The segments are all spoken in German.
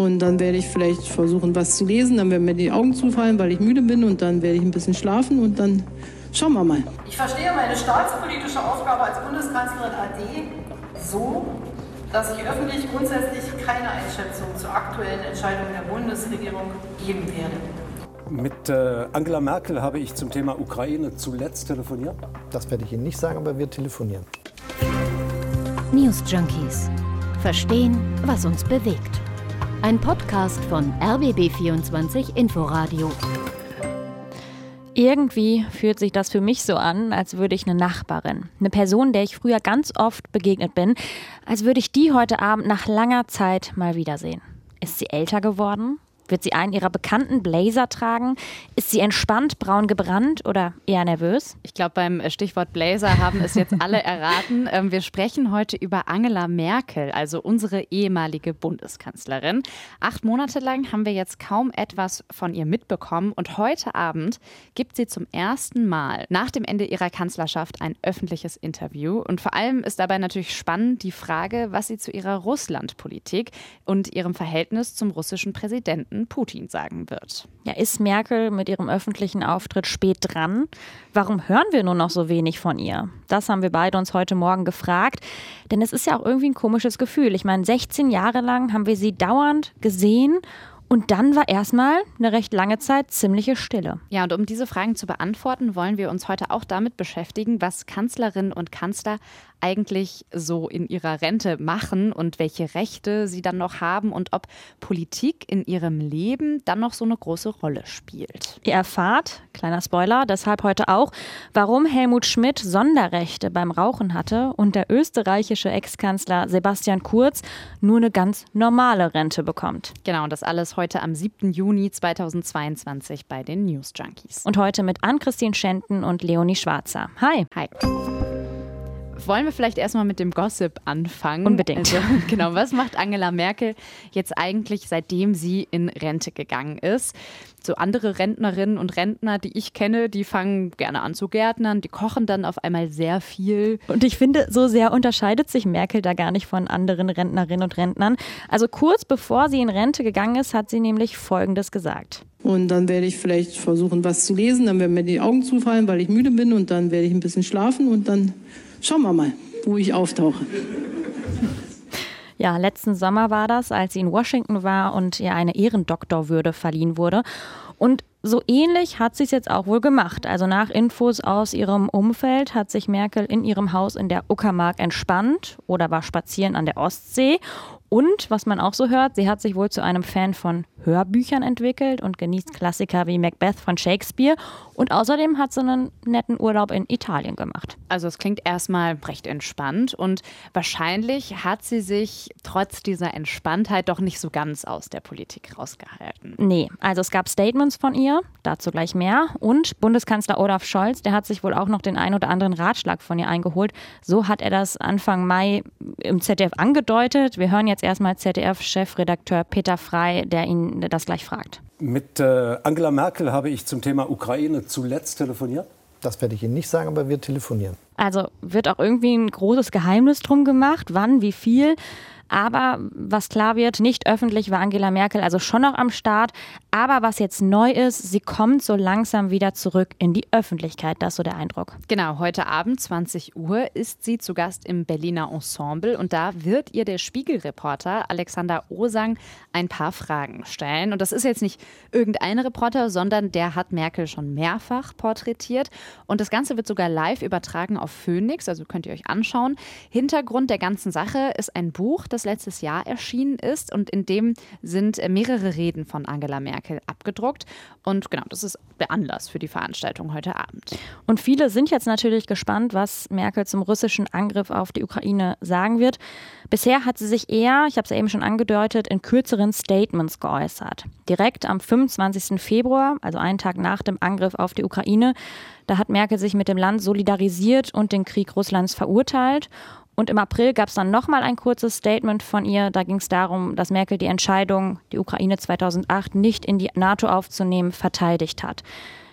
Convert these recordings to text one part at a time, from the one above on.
Und dann werde ich vielleicht versuchen, was zu lesen. Dann werden mir die Augen zufallen, weil ich müde bin. Und dann werde ich ein bisschen schlafen. Und dann schauen wir mal. Ich verstehe meine staatspolitische Aufgabe als Bundeskanzlerin AD so, dass ich öffentlich grundsätzlich keine Einschätzung zur aktuellen Entscheidung der Bundesregierung geben werde. Mit äh, Angela Merkel habe ich zum Thema Ukraine zuletzt telefoniert. Das werde ich Ihnen nicht sagen, aber wir telefonieren. News Junkies. Verstehen, was uns bewegt. Ein Podcast von RBB24 Inforadio. Irgendwie fühlt sich das für mich so an, als würde ich eine Nachbarin, eine Person, der ich früher ganz oft begegnet bin, als würde ich die heute Abend nach langer Zeit mal wiedersehen. Ist sie älter geworden? Wird sie einen ihrer bekannten Blazer tragen? Ist sie entspannt, braun gebrannt oder eher nervös? Ich glaube, beim Stichwort Blazer haben es jetzt alle erraten. Ähm, wir sprechen heute über Angela Merkel, also unsere ehemalige Bundeskanzlerin. Acht Monate lang haben wir jetzt kaum etwas von ihr mitbekommen und heute Abend gibt sie zum ersten Mal nach dem Ende ihrer Kanzlerschaft ein öffentliches Interview. Und vor allem ist dabei natürlich spannend die Frage, was sie zu ihrer Russlandpolitik und ihrem Verhältnis zum russischen Präsidenten Putin sagen wird. Ja, ist Merkel mit ihrem öffentlichen Auftritt spät dran? Warum hören wir nur noch so wenig von ihr? Das haben wir beide uns heute Morgen gefragt, denn es ist ja auch irgendwie ein komisches Gefühl. Ich meine, 16 Jahre lang haben wir sie dauernd gesehen und dann war erstmal eine recht lange Zeit ziemliche Stille. Ja, und um diese Fragen zu beantworten, wollen wir uns heute auch damit beschäftigen, was Kanzlerinnen und Kanzler eigentlich so in ihrer Rente machen und welche Rechte sie dann noch haben und ob Politik in ihrem Leben dann noch so eine große Rolle spielt. Ihr erfahrt, kleiner Spoiler, deshalb heute auch, warum Helmut Schmidt Sonderrechte beim Rauchen hatte und der österreichische Ex-Kanzler Sebastian Kurz nur eine ganz normale Rente bekommt. Genau, und das alles heute am 7. Juni 2022 bei den News Junkies. Und heute mit Ann-Christine Schenten und Leonie Schwarzer. Hi. Hi. Wollen wir vielleicht erstmal mit dem Gossip anfangen? Unbedingt. Also, genau, was macht Angela Merkel jetzt eigentlich, seitdem sie in Rente gegangen ist? So andere Rentnerinnen und Rentner, die ich kenne, die fangen gerne an zu gärtnern, die kochen dann auf einmal sehr viel. Und ich finde, so sehr unterscheidet sich Merkel da gar nicht von anderen Rentnerinnen und Rentnern. Also kurz bevor sie in Rente gegangen ist, hat sie nämlich Folgendes gesagt. Und dann werde ich vielleicht versuchen, was zu lesen. Dann werden mir die Augen zufallen, weil ich müde bin. Und dann werde ich ein bisschen schlafen. Und dann schauen wir mal, wo ich auftauche. Ja, letzten Sommer war das, als sie in Washington war und ihr eine Ehrendoktorwürde verliehen wurde. Und so ähnlich hat sie es jetzt auch wohl gemacht. Also nach Infos aus ihrem Umfeld hat sich Merkel in ihrem Haus in der Uckermark entspannt oder war spazieren an der Ostsee. Und was man auch so hört, sie hat sich wohl zu einem Fan von Hörbüchern entwickelt und genießt Klassiker wie Macbeth von Shakespeare. Und außerdem hat sie einen netten Urlaub in Italien gemacht. Also es klingt erstmal recht entspannt und wahrscheinlich hat sie sich trotz dieser Entspanntheit doch nicht so ganz aus der Politik rausgehalten. Nee, also es gab Statements von ihr, dazu gleich mehr. Und Bundeskanzler Olaf Scholz, der hat sich wohl auch noch den ein oder anderen Ratschlag von ihr eingeholt. So hat er das Anfang Mai im ZDF angedeutet. Wir hören jetzt erstmal ZDF-Chefredakteur Peter Frei, der ihn das gleich fragt. Mit äh, Angela Merkel habe ich zum Thema Ukraine zuletzt telefoniert. Das werde ich Ihnen nicht sagen, aber wir telefonieren. Also wird auch irgendwie ein großes Geheimnis drum gemacht, wann, wie viel. Aber was klar wird, nicht öffentlich war Angela Merkel also schon noch am Start. Aber was jetzt neu ist, sie kommt so langsam wieder zurück in die Öffentlichkeit. Das ist so der Eindruck. Genau, heute Abend 20 Uhr ist sie zu Gast im Berliner Ensemble und da wird ihr der Spiegelreporter Alexander Osang ein paar Fragen stellen. Und das ist jetzt nicht irgendein Reporter, sondern der hat Merkel schon mehrfach porträtiert. Und das Ganze wird sogar live übertragen auf Phoenix, also könnt ihr euch anschauen. Hintergrund der ganzen Sache ist ein Buch, das das letztes Jahr erschienen ist und in dem sind äh, mehrere Reden von Angela Merkel abgedruckt. Und genau, das ist der Anlass für die Veranstaltung heute Abend. Und viele sind jetzt natürlich gespannt, was Merkel zum russischen Angriff auf die Ukraine sagen wird. Bisher hat sie sich eher, ich habe es eben schon angedeutet, in kürzeren Statements geäußert. Direkt am 25. Februar, also einen Tag nach dem Angriff auf die Ukraine, da hat Merkel sich mit dem Land solidarisiert und den Krieg Russlands verurteilt. Und im April gab es dann nochmal ein kurzes Statement von ihr. Da ging es darum, dass Merkel die Entscheidung, die Ukraine 2008 nicht in die NATO aufzunehmen, verteidigt hat.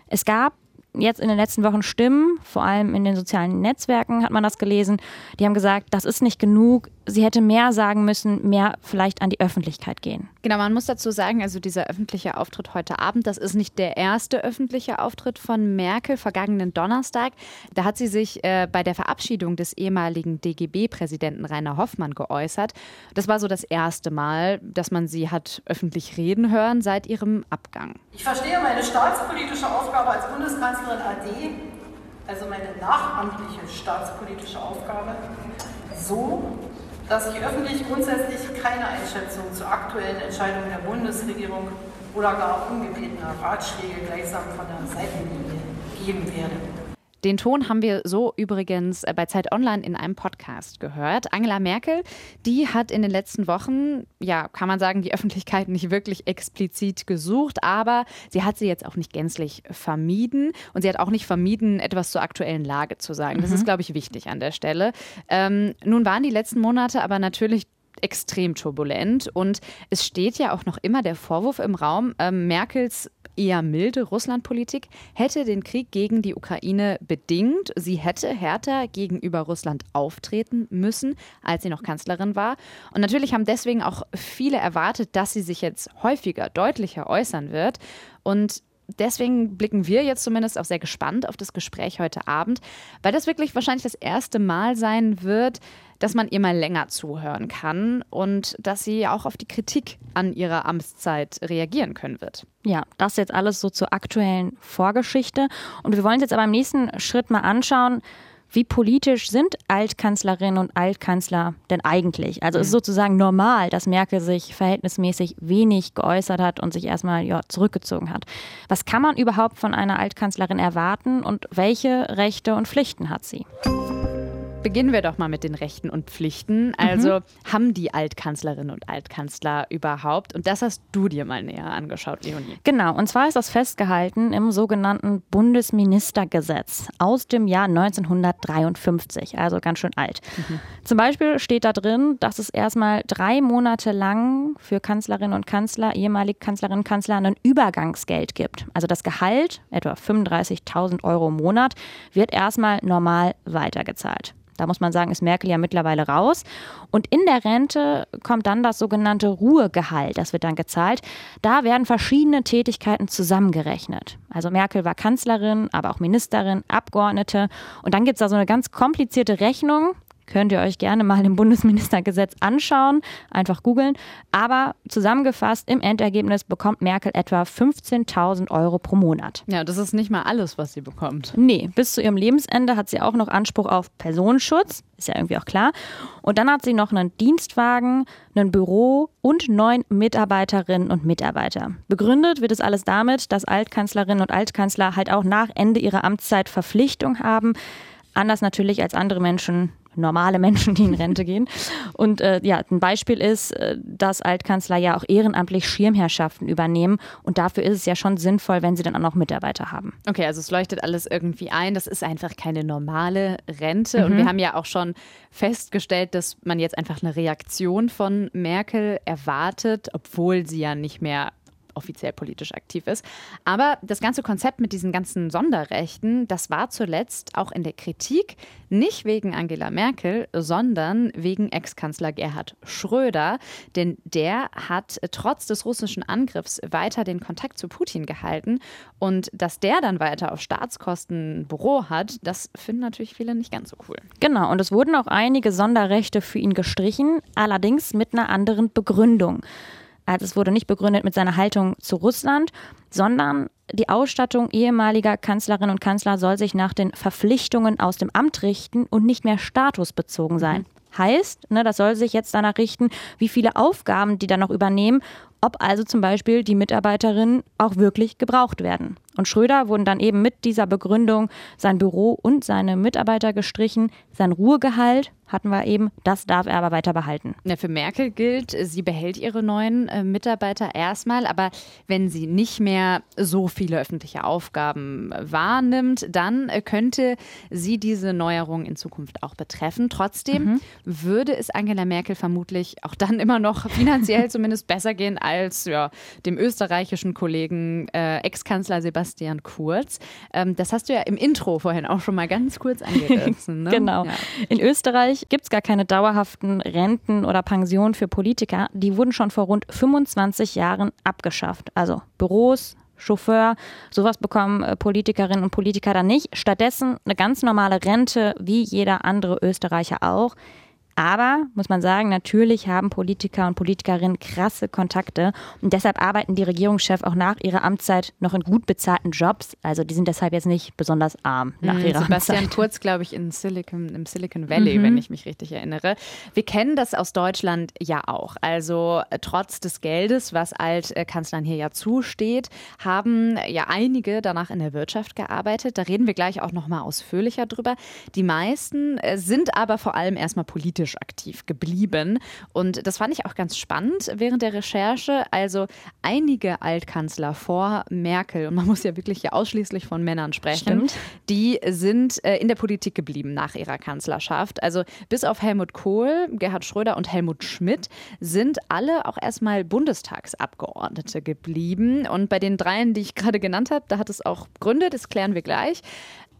Es gab jetzt in den letzten Wochen Stimmen, vor allem in den sozialen Netzwerken hat man das gelesen, die haben gesagt, das ist nicht genug, sie hätte mehr sagen müssen, mehr vielleicht an die Öffentlichkeit gehen. Genau, man muss dazu sagen, also dieser öffentliche Auftritt heute Abend, das ist nicht der erste öffentliche Auftritt von Merkel. Vergangenen Donnerstag, da hat sie sich äh, bei der Verabschiedung des ehemaligen DGB-Präsidenten Rainer Hoffmann geäußert. Das war so das erste Mal, dass man sie hat öffentlich reden hören seit ihrem Abgang. Ich verstehe meine staatspolitische Aufgabe als Bundeskanzlerin AD, also meine nachamtliche staatspolitische Aufgabe, so, dass ich öffentlich grundsätzlich keine Einschätzung zu aktuellen Entscheidungen der Bundesregierung oder gar ungebetene Ratschläge gleichsam von der Seitenlinie geben werde. Den Ton haben wir so übrigens äh, bei Zeit Online in einem Podcast gehört. Angela Merkel, die hat in den letzten Wochen, ja, kann man sagen, die Öffentlichkeit nicht wirklich explizit gesucht, aber sie hat sie jetzt auch nicht gänzlich vermieden und sie hat auch nicht vermieden, etwas zur aktuellen Lage zu sagen. Das mhm. ist, glaube ich, wichtig an der Stelle. Ähm, nun waren die letzten Monate aber natürlich extrem turbulent und es steht ja auch noch immer der Vorwurf im Raum, äh, Merkels eher milde Russlandpolitik hätte den Krieg gegen die Ukraine bedingt. Sie hätte härter gegenüber Russland auftreten müssen, als sie noch Kanzlerin war. Und natürlich haben deswegen auch viele erwartet, dass sie sich jetzt häufiger, deutlicher äußern wird. Und deswegen blicken wir jetzt zumindest auch sehr gespannt auf das Gespräch heute Abend, weil das wirklich wahrscheinlich das erste Mal sein wird, dass man ihr mal länger zuhören kann und dass sie auch auf die Kritik an ihrer Amtszeit reagieren können wird. Ja, das jetzt alles so zur aktuellen Vorgeschichte. Und wir wollen uns jetzt aber im nächsten Schritt mal anschauen, wie politisch sind Altkanzlerinnen und Altkanzler denn eigentlich? Also ist es sozusagen normal, dass Merkel sich verhältnismäßig wenig geäußert hat und sich erstmal ja, zurückgezogen hat. Was kann man überhaupt von einer Altkanzlerin erwarten und welche Rechte und Pflichten hat sie? Beginnen wir doch mal mit den Rechten und Pflichten. Also mhm. haben die Altkanzlerinnen und Altkanzler überhaupt? Und das hast du dir mal näher angeschaut, Leonie. Genau, und zwar ist das festgehalten im sogenannten Bundesministergesetz aus dem Jahr 1953, also ganz schön alt. Mhm. Zum Beispiel steht da drin, dass es erstmal drei Monate lang für Kanzlerinnen und Kanzler, ehemalige Kanzlerinnen und Kanzler, ein Übergangsgeld gibt. Also das Gehalt, etwa 35.000 Euro im Monat, wird erstmal normal weitergezahlt. Da muss man sagen, ist Merkel ja mittlerweile raus. Und in der Rente kommt dann das sogenannte Ruhegehalt. Das wird dann gezahlt. Da werden verschiedene Tätigkeiten zusammengerechnet. Also Merkel war Kanzlerin, aber auch Ministerin, Abgeordnete. Und dann gibt es da so eine ganz komplizierte Rechnung könnt ihr euch gerne mal im Bundesministergesetz anschauen, einfach googeln. Aber zusammengefasst, im Endergebnis bekommt Merkel etwa 15.000 Euro pro Monat. Ja, das ist nicht mal alles, was sie bekommt. Nee, bis zu ihrem Lebensende hat sie auch noch Anspruch auf Personenschutz, ist ja irgendwie auch klar. Und dann hat sie noch einen Dienstwagen, ein Büro und neun Mitarbeiterinnen und Mitarbeiter. Begründet wird es alles damit, dass Altkanzlerinnen und Altkanzler halt auch nach Ende ihrer Amtszeit Verpflichtung haben, anders natürlich als andere Menschen normale Menschen, die in Rente gehen. Und äh, ja, ein Beispiel ist, äh, dass Altkanzler ja auch ehrenamtlich Schirmherrschaften übernehmen. Und dafür ist es ja schon sinnvoll, wenn sie dann auch noch Mitarbeiter haben. Okay, also es leuchtet alles irgendwie ein. Das ist einfach keine normale Rente. Mhm. Und wir haben ja auch schon festgestellt, dass man jetzt einfach eine Reaktion von Merkel erwartet, obwohl sie ja nicht mehr offiziell politisch aktiv ist. Aber das ganze Konzept mit diesen ganzen Sonderrechten, das war zuletzt auch in der Kritik, nicht wegen Angela Merkel, sondern wegen Ex-Kanzler Gerhard Schröder. Denn der hat trotz des russischen Angriffs weiter den Kontakt zu Putin gehalten. Und dass der dann weiter auf Staatskosten ein Büro hat, das finden natürlich viele nicht ganz so cool. Genau, und es wurden auch einige Sonderrechte für ihn gestrichen, allerdings mit einer anderen Begründung. Also es wurde nicht begründet mit seiner Haltung zu Russland, sondern die Ausstattung ehemaliger Kanzlerinnen und Kanzler soll sich nach den Verpflichtungen aus dem Amt richten und nicht mehr statusbezogen sein. Mhm. Heißt, ne, das soll sich jetzt danach richten, wie viele Aufgaben die dann noch übernehmen, ob also zum Beispiel die Mitarbeiterinnen auch wirklich gebraucht werden. Und Schröder wurden dann eben mit dieser Begründung sein Büro und seine Mitarbeiter gestrichen. Sein Ruhegehalt hatten wir eben, das darf er aber weiter behalten. Ja, für Merkel gilt, sie behält ihre neuen äh, Mitarbeiter erstmal, aber wenn sie nicht mehr so viele öffentliche Aufgaben wahrnimmt, dann äh, könnte sie diese Neuerung in Zukunft auch betreffen. Trotzdem mhm. würde es Angela Merkel vermutlich auch dann immer noch finanziell zumindest besser gehen als als ja, dem österreichischen Kollegen äh, Ex-Kanzler Sebastian Kurz. Ähm, das hast du ja im Intro vorhin auch schon mal ganz kurz angerissen. Ne? genau. Ja. In Österreich gibt es gar keine dauerhaften Renten oder Pensionen für Politiker. Die wurden schon vor rund 25 Jahren abgeschafft. Also Büros, Chauffeur. Sowas bekommen äh, Politikerinnen und Politiker dann nicht. Stattdessen eine ganz normale Rente, wie jeder andere Österreicher auch. Aber, muss man sagen, natürlich haben Politiker und Politikerinnen krasse Kontakte und deshalb arbeiten die Regierungschefs auch nach ihrer Amtszeit noch in gut bezahlten Jobs. Also die sind deshalb jetzt nicht besonders arm nach mhm, ihrer Sebastian Amtszeit. Kurz, glaube ich, in Silicon, im Silicon Valley, mhm. wenn ich mich richtig erinnere. Wir kennen das aus Deutschland ja auch. Also äh, trotz des Geldes, was Altkanzlern hier ja zusteht, haben ja einige danach in der Wirtschaft gearbeitet. Da reden wir gleich auch noch mal ausführlicher drüber. Die meisten äh, sind aber vor allem erstmal politisch politisch aktiv geblieben. Und das fand ich auch ganz spannend während der Recherche. Also einige Altkanzler vor Merkel, und man muss ja wirklich hier ausschließlich von Männern sprechen, Stimmt. die sind äh, in der Politik geblieben nach ihrer Kanzlerschaft. Also bis auf Helmut Kohl, Gerhard Schröder und Helmut Schmidt sind alle auch erstmal Bundestagsabgeordnete geblieben. Und bei den dreien, die ich gerade genannt habe, da hat es auch Gründe, das klären wir gleich.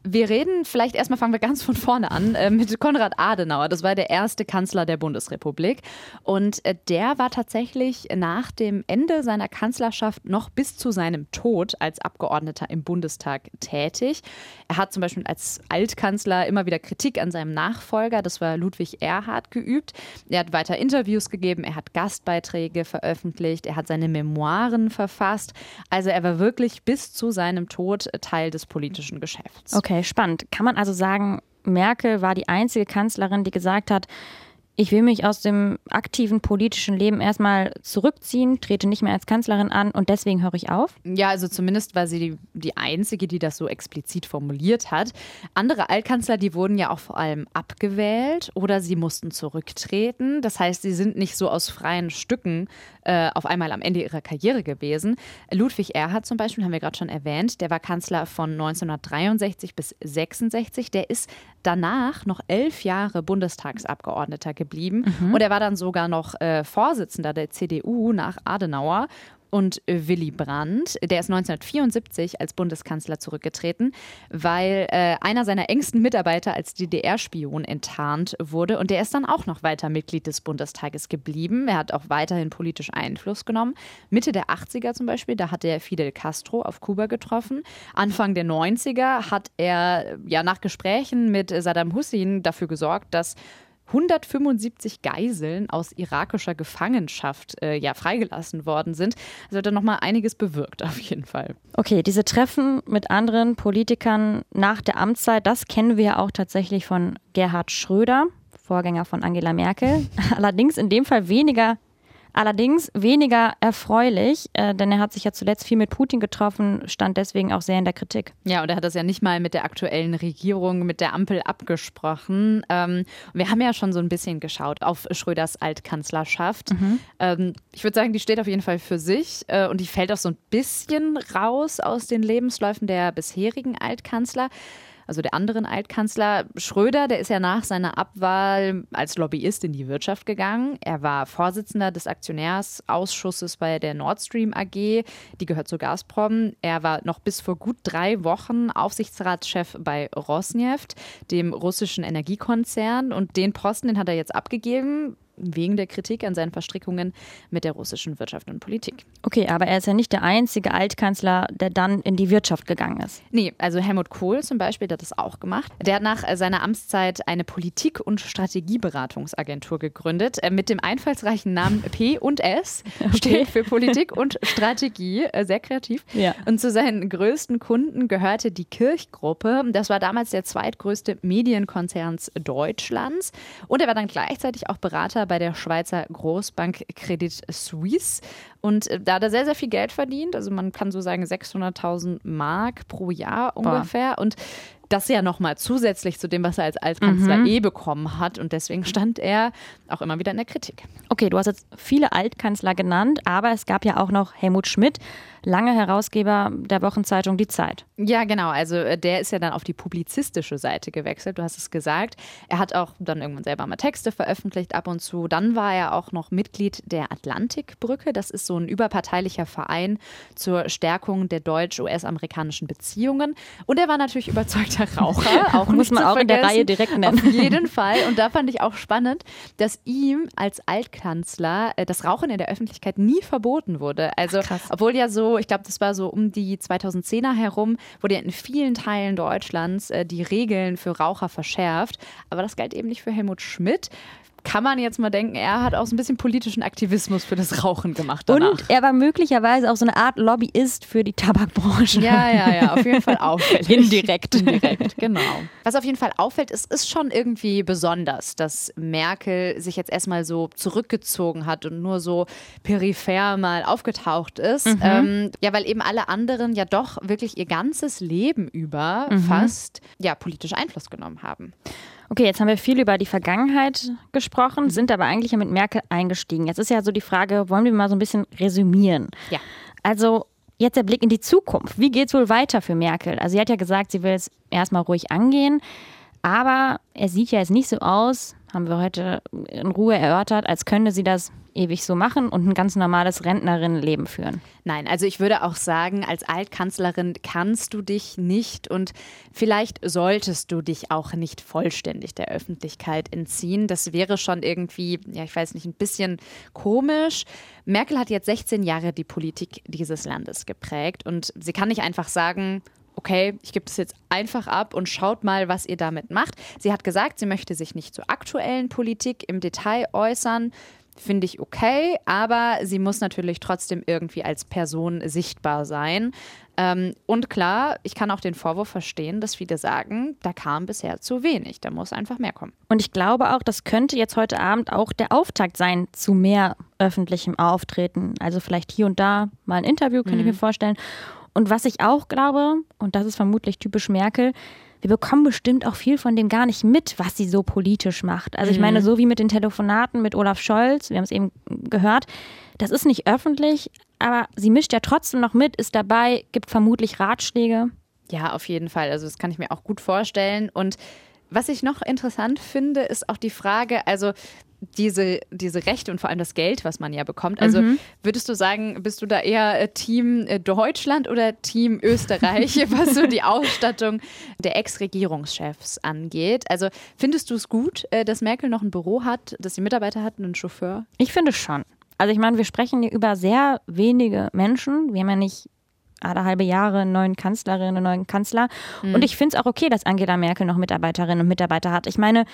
Wir reden, vielleicht erstmal fangen wir ganz von vorne an, äh, mit Konrad Adenauer. Das war der erste Kanzler der Bundesrepublik. Und äh, der war tatsächlich nach dem Ende seiner Kanzlerschaft noch bis zu seinem Tod als Abgeordneter im Bundestag tätig. Er hat zum Beispiel als Altkanzler immer wieder Kritik an seinem Nachfolger, das war Ludwig Erhard, geübt. Er hat weiter Interviews gegeben, er hat Gastbeiträge veröffentlicht, er hat seine Memoiren verfasst. Also er war wirklich bis zu seinem Tod Teil des politischen Geschäfts. Okay. Okay, spannend. Kann man also sagen, Merkel war die einzige Kanzlerin, die gesagt hat, ich will mich aus dem aktiven politischen Leben erstmal zurückziehen, trete nicht mehr als Kanzlerin an und deswegen höre ich auf? Ja, also zumindest war sie die, die Einzige, die das so explizit formuliert hat. Andere Altkanzler, die wurden ja auch vor allem abgewählt oder sie mussten zurücktreten. Das heißt, sie sind nicht so aus freien Stücken äh, auf einmal am Ende ihrer Karriere gewesen. Ludwig Erhard zum Beispiel, haben wir gerade schon erwähnt, der war Kanzler von 1963 bis 66. Der ist danach noch elf Jahre Bundestagsabgeordneter geblieben. Mhm. Und er war dann sogar noch äh, Vorsitzender der CDU nach Adenauer und Willy Brandt. Der ist 1974 als Bundeskanzler zurückgetreten, weil äh, einer seiner engsten Mitarbeiter als DDR-Spion enttarnt wurde. Und der ist dann auch noch weiter Mitglied des Bundestages geblieben. Er hat auch weiterhin politisch Einfluss genommen. Mitte der 80er zum Beispiel, da hat er Fidel Castro auf Kuba getroffen. Anfang der 90er hat er ja nach Gesprächen mit Saddam Hussein dafür gesorgt, dass 175 Geiseln aus irakischer Gefangenschaft äh, ja freigelassen worden sind. Also hat er nochmal einiges bewirkt, auf jeden Fall. Okay, diese Treffen mit anderen Politikern nach der Amtszeit, das kennen wir auch tatsächlich von Gerhard Schröder. Vorgänger von Angela Merkel. Allerdings in dem Fall weniger Allerdings weniger erfreulich, äh, denn er hat sich ja zuletzt viel mit Putin getroffen, stand deswegen auch sehr in der Kritik. Ja, und er hat das ja nicht mal mit der aktuellen Regierung, mit der Ampel abgesprochen. Ähm, wir haben ja schon so ein bisschen geschaut auf Schröders Altkanzlerschaft. Mhm. Ähm, ich würde sagen, die steht auf jeden Fall für sich äh, und die fällt auch so ein bisschen raus aus den Lebensläufen der bisherigen Altkanzler also der anderen Altkanzler. Schröder, der ist ja nach seiner Abwahl als Lobbyist in die Wirtschaft gegangen. Er war Vorsitzender des Aktionärsausschusses bei der Nord Stream AG, die gehört zu Gazprom. Er war noch bis vor gut drei Wochen Aufsichtsratschef bei Rosneft, dem russischen Energiekonzern. Und den Posten, den hat er jetzt abgegeben wegen der Kritik an seinen Verstrickungen mit der russischen Wirtschaft und Politik. Okay, aber er ist ja nicht der einzige Altkanzler, der dann in die Wirtschaft gegangen ist. Nee, also Helmut Kohl zum Beispiel, der hat das auch gemacht. Der hat nach seiner Amtszeit eine Politik- und Strategieberatungsagentur gegründet äh, mit dem einfallsreichen Namen P und S, okay. steht für Politik und Strategie, äh, sehr kreativ. Ja. Und zu seinen größten Kunden gehörte die Kirchgruppe. Das war damals der zweitgrößte Medienkonzern Deutschlands. Und er war dann gleichzeitig auch Berater bei der Schweizer Großbank Credit Suisse. Und äh, da hat er sehr, sehr viel Geld verdient. Also man kann so sagen 600.000 Mark pro Jahr ungefähr. Boah. Und das ja nochmal zusätzlich zu dem, was er als Altkanzler mhm. eh bekommen hat. Und deswegen stand er auch immer wieder in der Kritik. Okay, du hast jetzt viele Altkanzler genannt, aber es gab ja auch noch Helmut Schmidt, lange Herausgeber der Wochenzeitung Die Zeit. Ja, genau. Also äh, der ist ja dann auf die publizistische Seite gewechselt. Du hast es gesagt. Er hat auch dann irgendwann selber mal Texte veröffentlicht ab und zu. Dann war er auch noch Mitglied der Atlantikbrücke. Das ist so ein überparteilicher Verein zur Stärkung der deutsch-US-amerikanischen Beziehungen. Und er war natürlich überzeugter Raucher. Auch Muss man auch in der Reihe direkt nennen. Auf jeden Fall. Und da fand ich auch spannend, dass ihm als Altkanzler äh, das Rauchen in der Öffentlichkeit nie verboten wurde. Also, Ach, obwohl ja so, ich glaube, das war so um die 2010er herum, wurde ja in vielen Teilen Deutschlands äh, die Regeln für Raucher verschärft. Aber das galt eben nicht für Helmut Schmidt kann man jetzt mal denken, er hat auch so ein bisschen politischen Aktivismus für das Rauchen gemacht. Danach. Und er war möglicherweise auch so eine Art Lobbyist für die Tabakbranche. Ja, ja, ja, auf jeden Fall auffällig. Indirekt. Indirekt, genau. Was auf jeden Fall auffällt, ist, ist schon irgendwie besonders, dass Merkel sich jetzt erstmal so zurückgezogen hat und nur so peripher mal aufgetaucht ist. Mhm. Ähm, ja, weil eben alle anderen ja doch wirklich ihr ganzes Leben über mhm. fast ja, politisch Einfluss genommen haben. Okay, jetzt haben wir viel über die Vergangenheit gesprochen, mhm. sind aber eigentlich ja mit Merkel eingestiegen. Jetzt ist ja so die Frage, wollen wir mal so ein bisschen resümieren? Ja. Also jetzt der Blick in die Zukunft. Wie geht es wohl weiter für Merkel? Also sie hat ja gesagt, sie will es erstmal ruhig angehen, aber er sieht ja jetzt nicht so aus, haben wir heute in Ruhe erörtert, als könnte sie das ewig so machen und ein ganz normales Rentnerinnenleben führen. Nein, also ich würde auch sagen, als Altkanzlerin kannst du dich nicht und vielleicht solltest du dich auch nicht vollständig der Öffentlichkeit entziehen. Das wäre schon irgendwie, ja, ich weiß nicht, ein bisschen komisch. Merkel hat jetzt 16 Jahre die Politik dieses Landes geprägt und sie kann nicht einfach sagen, okay, ich gebe das jetzt einfach ab und schaut mal, was ihr damit macht. Sie hat gesagt, sie möchte sich nicht zur aktuellen Politik im Detail äußern. Finde ich okay, aber sie muss natürlich trotzdem irgendwie als Person sichtbar sein. Ähm, und klar, ich kann auch den Vorwurf verstehen, dass viele sagen, da kam bisher zu wenig, da muss einfach mehr kommen. Und ich glaube auch, das könnte jetzt heute Abend auch der Auftakt sein zu mehr öffentlichem Auftreten. Also vielleicht hier und da mal ein Interview, könnte mhm. ich mir vorstellen. Und was ich auch glaube, und das ist vermutlich typisch Merkel, wir bekommen bestimmt auch viel von dem gar nicht mit, was sie so politisch macht. Also ich meine, mhm. so wie mit den Telefonaten mit Olaf Scholz, wir haben es eben gehört, das ist nicht öffentlich, aber sie mischt ja trotzdem noch mit, ist dabei, gibt vermutlich Ratschläge. Ja, auf jeden Fall. Also das kann ich mir auch gut vorstellen. Und was ich noch interessant finde, ist auch die Frage, also diese, diese Rechte und vor allem das Geld, was man ja bekommt. Also mhm. würdest du sagen, bist du da eher äh, Team äh, Deutschland oder Team Österreich, was so die Ausstattung der Ex-Regierungschefs angeht? Also findest du es gut, äh, dass Merkel noch ein Büro hat, dass die Mitarbeiter hatten, einen Chauffeur? Ich finde schon. Also ich meine, wir sprechen hier über sehr wenige Menschen. Wir haben ja nicht alle halbe Jahre einen neuen Kanzlerin, einen neuen Kanzler. Mhm. Und ich finde es auch okay, dass Angela Merkel noch Mitarbeiterinnen und Mitarbeiter hat. Ich meine,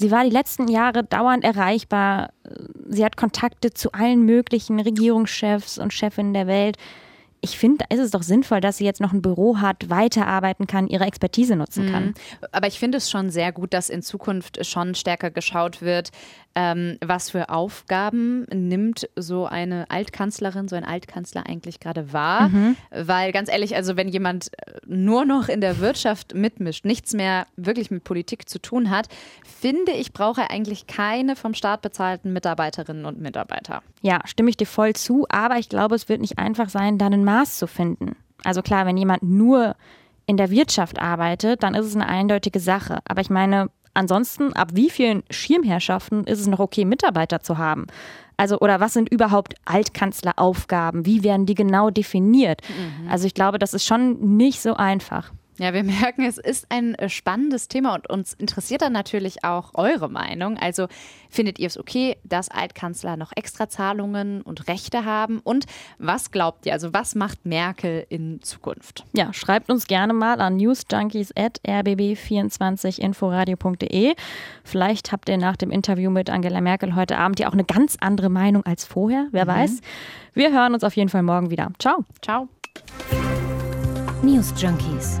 Sie war die letzten Jahre dauernd erreichbar. Sie hat Kontakte zu allen möglichen Regierungschefs und Chefinnen der Welt ich finde, da ist es doch sinnvoll, dass sie jetzt noch ein Büro hat, weiterarbeiten kann, ihre Expertise nutzen kann. Mhm. Aber ich finde es schon sehr gut, dass in Zukunft schon stärker geschaut wird, ähm, was für Aufgaben nimmt so eine Altkanzlerin, so ein Altkanzler eigentlich gerade wahr. Mhm. Weil ganz ehrlich, also wenn jemand nur noch in der Wirtschaft mitmischt, nichts mehr wirklich mit Politik zu tun hat, finde ich, brauche er eigentlich keine vom Staat bezahlten Mitarbeiterinnen und Mitarbeiter. Ja, stimme ich dir voll zu, aber ich glaube, es wird nicht einfach sein, da einen Maß zu finden. Also klar, wenn jemand nur in der Wirtschaft arbeitet, dann ist es eine eindeutige Sache. Aber ich meine, ansonsten, ab wie vielen Schirmherrschaften ist es noch okay, Mitarbeiter zu haben? Also, oder was sind überhaupt Altkanzleraufgaben? Wie werden die genau definiert? Mhm. Also, ich glaube, das ist schon nicht so einfach. Ja, wir merken, es ist ein äh, spannendes Thema und uns interessiert dann natürlich auch eure Meinung. Also findet ihr es okay, dass Altkanzler noch Extrazahlungen und Rechte haben? Und was glaubt ihr? Also was macht Merkel in Zukunft? Ja, schreibt uns gerne mal an newsjunkies.rbb24inforadio.de. Vielleicht habt ihr nach dem Interview mit Angela Merkel heute Abend ja auch eine ganz andere Meinung als vorher. Wer mhm. weiß. Wir hören uns auf jeden Fall morgen wieder. Ciao. Ciao. News Junkies